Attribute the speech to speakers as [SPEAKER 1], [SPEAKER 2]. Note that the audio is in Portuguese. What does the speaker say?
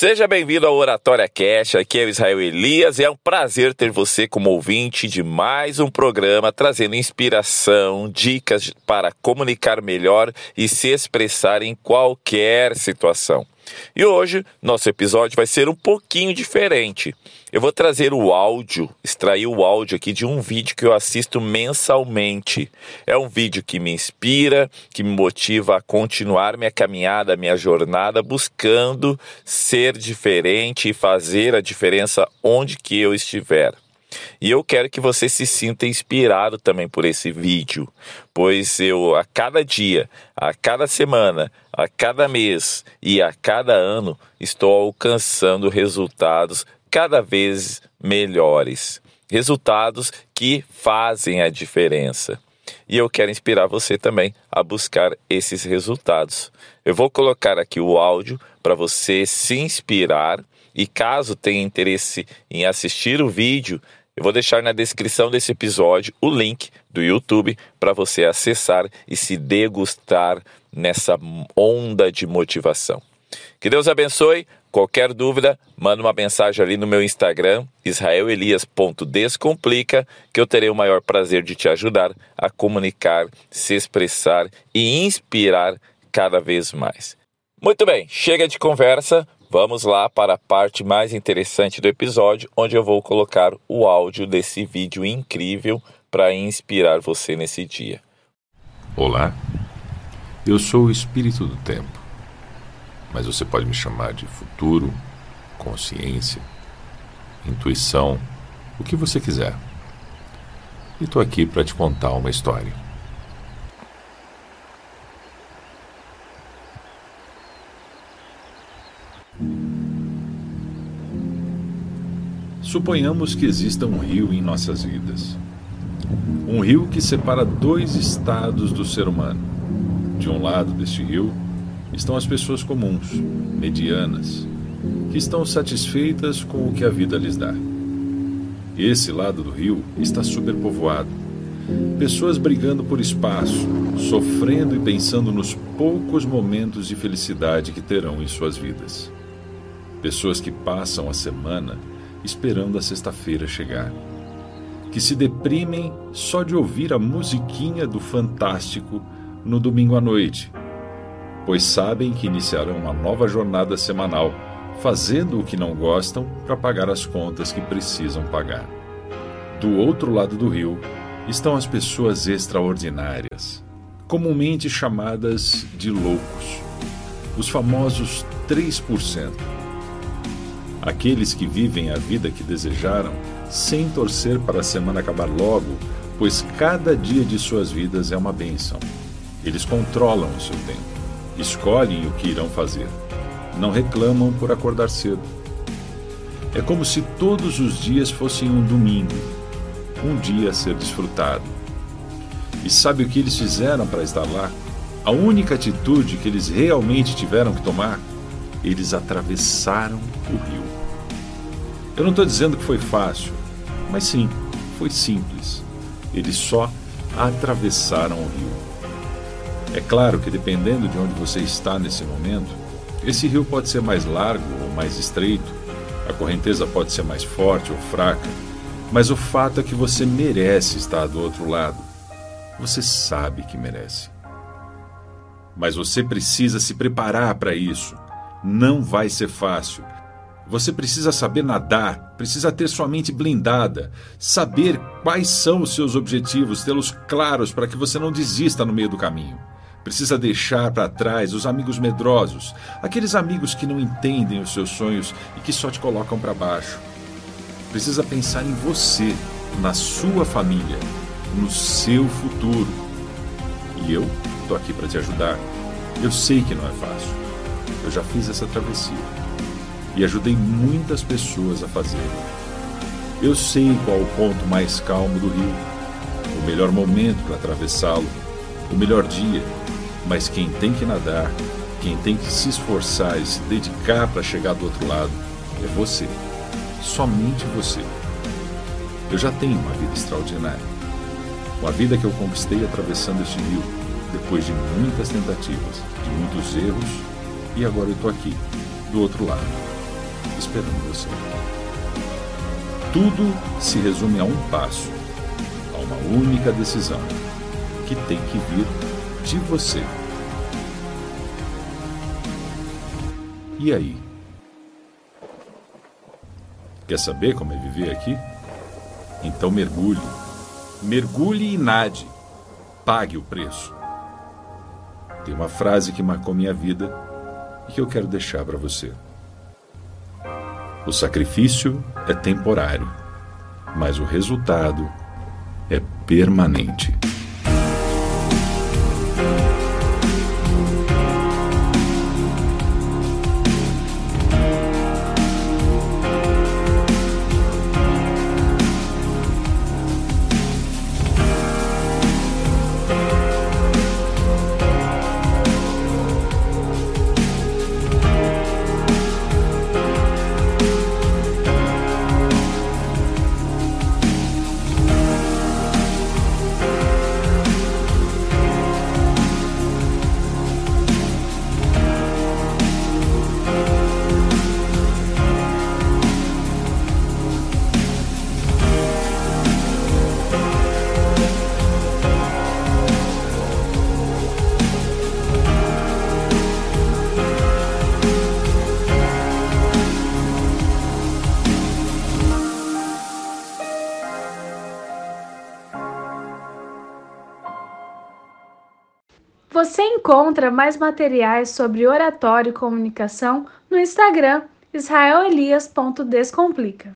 [SPEAKER 1] Seja bem-vindo ao Oratória Cash, aqui é o Israel Elias e é um prazer ter você como ouvinte de mais um programa trazendo inspiração, dicas para comunicar melhor e se expressar em qualquer situação. E hoje, nosso episódio vai ser um pouquinho diferente. Eu vou trazer o áudio, extrair o áudio aqui de um vídeo que eu assisto mensalmente. É um vídeo que me inspira, que me motiva a continuar minha caminhada, minha jornada, buscando ser diferente e fazer a diferença onde que eu estiver. E eu quero que você se sinta inspirado também por esse vídeo, pois eu a cada dia, a cada semana, a cada mês e a cada ano estou alcançando resultados cada vez melhores. Resultados que fazem a diferença. E eu quero inspirar você também a buscar esses resultados. Eu vou colocar aqui o áudio para você se inspirar e caso tenha interesse em assistir o vídeo, eu vou deixar na descrição desse episódio o link do YouTube para você acessar e se degustar nessa onda de motivação. Que Deus abençoe. Qualquer dúvida, manda uma mensagem ali no meu Instagram, israelelias.descomplica, que eu terei o maior prazer de te ajudar a comunicar, se expressar e inspirar cada vez mais. Muito bem, chega de conversa, Vamos lá para a parte mais interessante do episódio, onde eu vou colocar o áudio desse vídeo incrível para inspirar você nesse dia.
[SPEAKER 2] Olá, eu sou o espírito do tempo, mas você pode me chamar de futuro, consciência, intuição, o que você quiser. E estou aqui para te contar uma história. Suponhamos que exista um rio em nossas vidas. Um rio que separa dois estados do ser humano. De um lado deste rio estão as pessoas comuns, medianas, que estão satisfeitas com o que a vida lhes dá. Esse lado do rio está superpovoado. Pessoas brigando por espaço, sofrendo e pensando nos poucos momentos de felicidade que terão em suas vidas. Pessoas que passam a semana esperando a sexta-feira chegar. Que se deprimem só de ouvir a musiquinha do Fantástico no domingo à noite, pois sabem que iniciarão uma nova jornada semanal, fazendo o que não gostam para pagar as contas que precisam pagar. Do outro lado do rio estão as pessoas extraordinárias, comumente chamadas de loucos, os famosos 3% aqueles que vivem a vida que desejaram, sem torcer para a semana acabar logo, pois cada dia de suas vidas é uma bênção. Eles controlam o seu tempo, escolhem o que irão fazer, não reclamam por acordar cedo. É como se todos os dias fossem um domingo, um dia a ser desfrutado. E sabe o que eles fizeram para estar lá? A única atitude que eles realmente tiveram que tomar? Eles atravessaram o rio. Eu não estou dizendo que foi fácil, mas sim, foi simples. Eles só atravessaram o rio. É claro que dependendo de onde você está nesse momento, esse rio pode ser mais largo ou mais estreito, a correnteza pode ser mais forte ou fraca, mas o fato é que você merece estar do outro lado. Você sabe que merece. Mas você precisa se preparar para isso. Não vai ser fácil. Você precisa saber nadar, precisa ter sua mente blindada, saber quais são os seus objetivos, tê-los claros para que você não desista no meio do caminho. Precisa deixar para trás os amigos medrosos, aqueles amigos que não entendem os seus sonhos e que só te colocam para baixo. Precisa pensar em você, na sua família, no seu futuro. E eu estou aqui para te ajudar. Eu sei que não é fácil. Eu já fiz essa travessia e ajudei muitas pessoas a fazer. Eu sei qual o ponto mais calmo do rio, o melhor momento para atravessá-lo, o melhor dia, mas quem tem que nadar, quem tem que se esforçar e se dedicar para chegar do outro lado é você. Somente você. Eu já tenho uma vida extraordinária. Uma vida que eu conquistei atravessando este rio, depois de muitas tentativas, de muitos erros, e agora eu estou aqui, do outro lado esperando você. Tudo se resume a um passo, a uma única decisão, que tem que vir de você. E aí? Quer saber como é viver aqui? Então mergulhe. Mergulhe e nade. Pague o preço. Tem uma frase que marcou minha vida que eu quero deixar para você. O sacrifício é temporário, mas o resultado é permanente.
[SPEAKER 3] Você encontra mais materiais sobre oratório e comunicação no Instagram israelelias.descomplica.